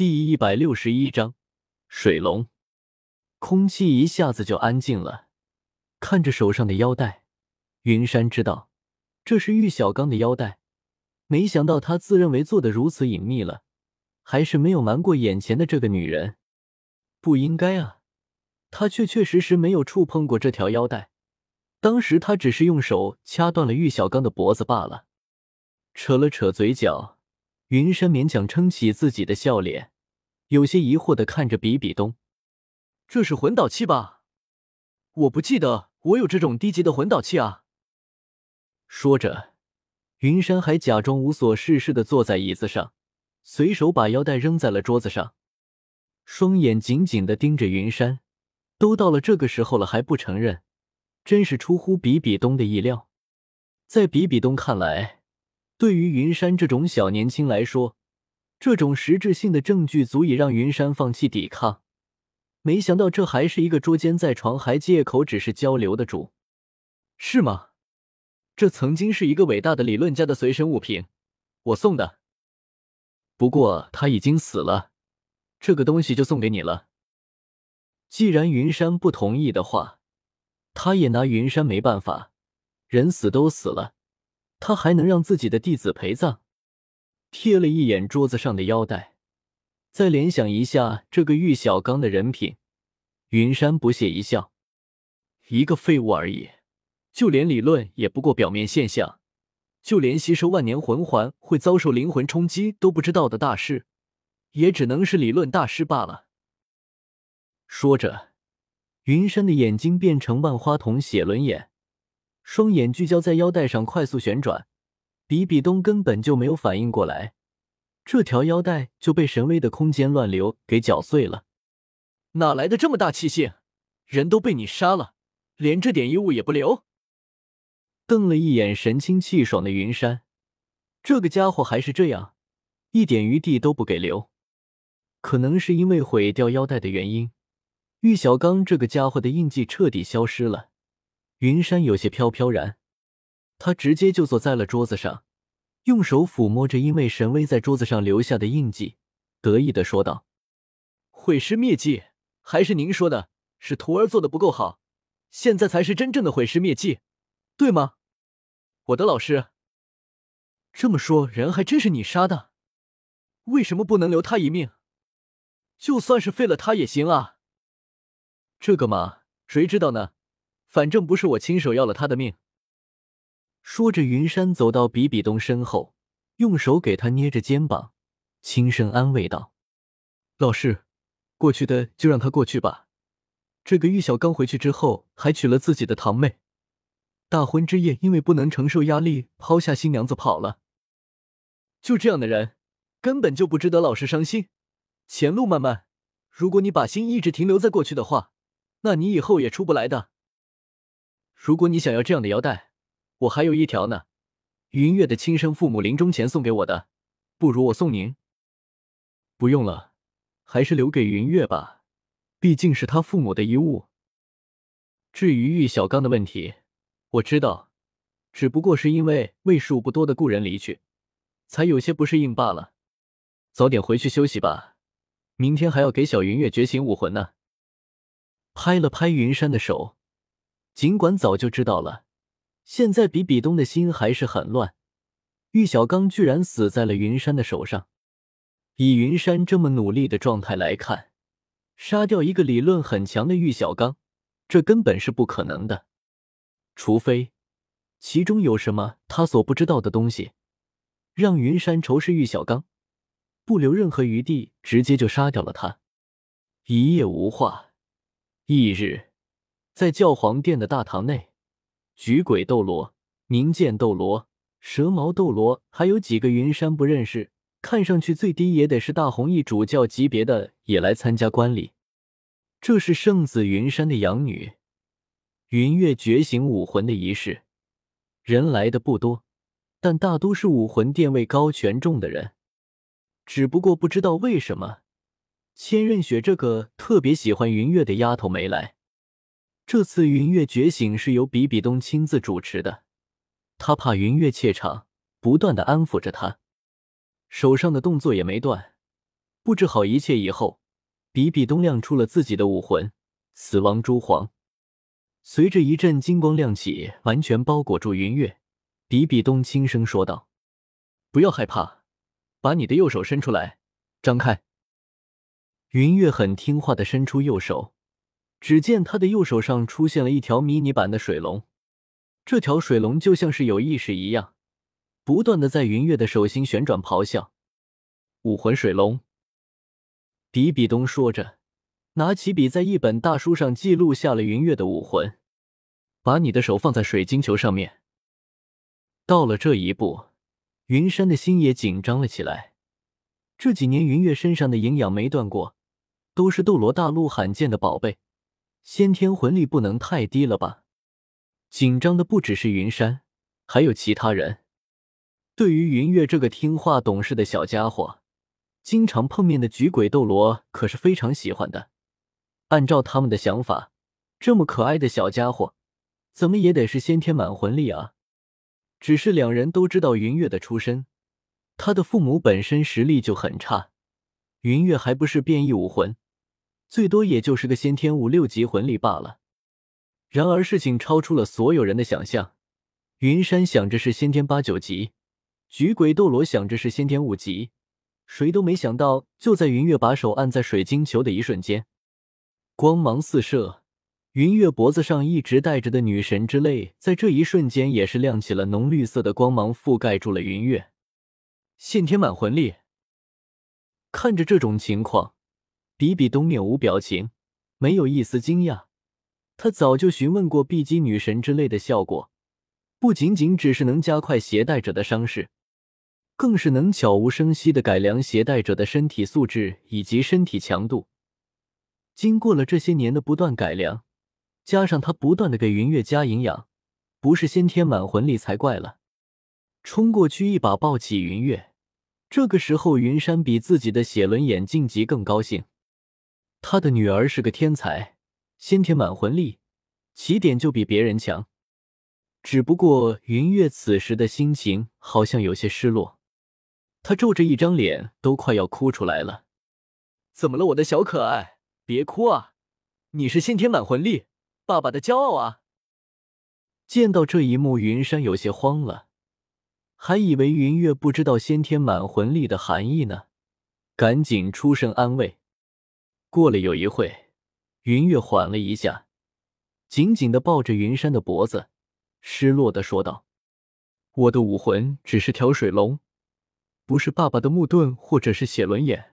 第一百六十一章水龙。空气一下子就安静了。看着手上的腰带，云山知道这是玉小刚的腰带。没想到他自认为做的如此隐秘了，还是没有瞒过眼前的这个女人。不应该啊，他确确实实没有触碰过这条腰带。当时他只是用手掐断了玉小刚的脖子罢了。扯了扯嘴角。云山勉强撑起自己的笑脸，有些疑惑的看着比比东：“这是魂导器吧？我不记得我有这种低级的魂导器啊。”说着，云山还假装无所事事的坐在椅子上，随手把腰带扔在了桌子上，双眼紧紧的盯着云山。都到了这个时候了还不承认，真是出乎比比东的意料。在比比东看来，对于云山这种小年轻来说，这种实质性的证据足以让云山放弃抵抗。没想到这还是一个捉奸在床，还借口只是交流的主，是吗？这曾经是一个伟大的理论家的随身物品，我送的。不过他已经死了，这个东西就送给你了。既然云山不同意的话，他也拿云山没办法，人死都死了。他还能让自己的弟子陪葬？瞥了一眼桌子上的腰带，再联想一下这个玉小刚的人品，云山不屑一笑：“一个废物而已，就连理论也不过表面现象，就连吸收万年魂环会遭受灵魂冲击都不知道的大师，也只能是理论大师罢了。”说着，云山的眼睛变成万花筒写轮眼。双眼聚焦在腰带上，快速旋转。比比东根本就没有反应过来，这条腰带就被神威的空间乱流给搅碎了。哪来的这么大气性？人都被你杀了，连这点衣物也不留？瞪了一眼神清气爽的云山，这个家伙还是这样，一点余地都不给留。可能是因为毁掉腰带的原因，玉小刚这个家伙的印记彻底消失了。云山有些飘飘然，他直接就坐在了桌子上，用手抚摸着因为神威在桌子上留下的印记，得意的说道：“毁尸灭迹，还是您说的，是徒儿做的不够好，现在才是真正的毁尸灭迹，对吗？我的老师。这么说，人还真是你杀的，为什么不能留他一命？就算是废了他也行啊。这个嘛，谁知道呢？”反正不是我亲手要了他的命。说着，云山走到比比东身后，用手给他捏着肩膀，轻声安慰道：“老师，过去的就让他过去吧。这个玉小刚回去之后，还娶了自己的堂妹。大婚之夜，因为不能承受压力，抛下新娘子跑了。就这样的人，根本就不值得老师伤心。前路漫漫，如果你把心一直停留在过去的话，那你以后也出不来的。”如果你想要这样的腰带，我还有一条呢。云月的亲生父母临终前送给我的，不如我送您。不用了，还是留给云月吧，毕竟是他父母的遗物。至于玉小刚的问题，我知道，只不过是因为为数不多的故人离去，才有些不适应罢了。早点回去休息吧，明天还要给小云月觉醒武魂呢。拍了拍云山的手。尽管早就知道了，现在比比东的心还是很乱。玉小刚居然死在了云山的手上，以云山这么努力的状态来看，杀掉一个理论很强的玉小刚，这根本是不可能的。除非其中有什么他所不知道的东西，让云山仇视玉小刚，不留任何余地，直接就杀掉了他。一夜无话，翌日。在教皇殿的大堂内，菊鬼斗罗、冥剑斗罗、蛇矛斗罗，还有几个云山不认识，看上去最低也得是大红衣主教级别的，也来参加观礼。这是圣子云山的养女云月觉醒武魂的仪式，人来的不多，但大都是武魂殿位高权重的人。只不过不知道为什么，千仞雪这个特别喜欢云月的丫头没来。这次云月觉醒是由比比东亲自主持的，他怕云月怯场，不断的安抚着他，手上的动作也没断，布置好一切以后，比比东亮出了自己的武魂——死亡蛛皇。随着一阵金光亮起，完全包裹住云月。比比东轻声说道：“不要害怕，把你的右手伸出来，张开。”云月很听话的伸出右手，只见他的右手上出现了一条迷你版的水龙。这条水龙就像是有意识一样，不断的在云月的手心旋转咆哮。武魂水龙。比比东说着，拿起笔在一本大书上记录下了云月的武魂。把你的手放在水晶球上面。到了这一步，云山的心也紧张了起来。这几年云月身上的营养没断过，都是斗罗大陆罕见的宝贝，先天魂力不能太低了吧？紧张的不只是云山，还有其他人。对于云月这个听话懂事的小家伙，经常碰面的菊鬼斗罗可是非常喜欢的。按照他们的想法，这么可爱的小家伙，怎么也得是先天满魂力啊！只是两人都知道云月的出身，他的父母本身实力就很差，云月还不是变异武魂，最多也就是个先天五六级魂力罢了。然而事情超出了所有人的想象，云山想着是先天八九级，菊鬼斗罗想着是先天五级，谁都没想到，就在云月把手按在水晶球的一瞬间，光芒四射，云月脖子上一直戴着的女神之泪，在这一瞬间也是亮起了浓绿色的光芒，覆盖住了云月。先天满魂力，看着这种情况，比比东面无表情，没有一丝惊讶。他早就询问过碧姬女神之类的效果，不仅仅只是能加快携带者的伤势，更是能悄无声息的改良携带者的身体素质以及身体强度。经过了这些年的不断改良，加上他不断的给云月加营养，不是先天满魂力才怪了。冲过去一把抱起云月，这个时候云山比自己的写轮眼晋级更高兴，他的女儿是个天才。先天满魂力，起点就比别人强。只不过云月此时的心情好像有些失落，他皱着一张脸，都快要哭出来了。怎么了，我的小可爱？别哭啊！你是先天满魂力，爸爸的骄傲啊！见到这一幕，云山有些慌了，还以为云月不知道先天满魂力的含义呢，赶紧出声安慰。过了有一会。云月缓了一下，紧紧的抱着云山的脖子，失落的说道：“我的武魂只是条水龙，不是爸爸的木盾或者是写轮眼。”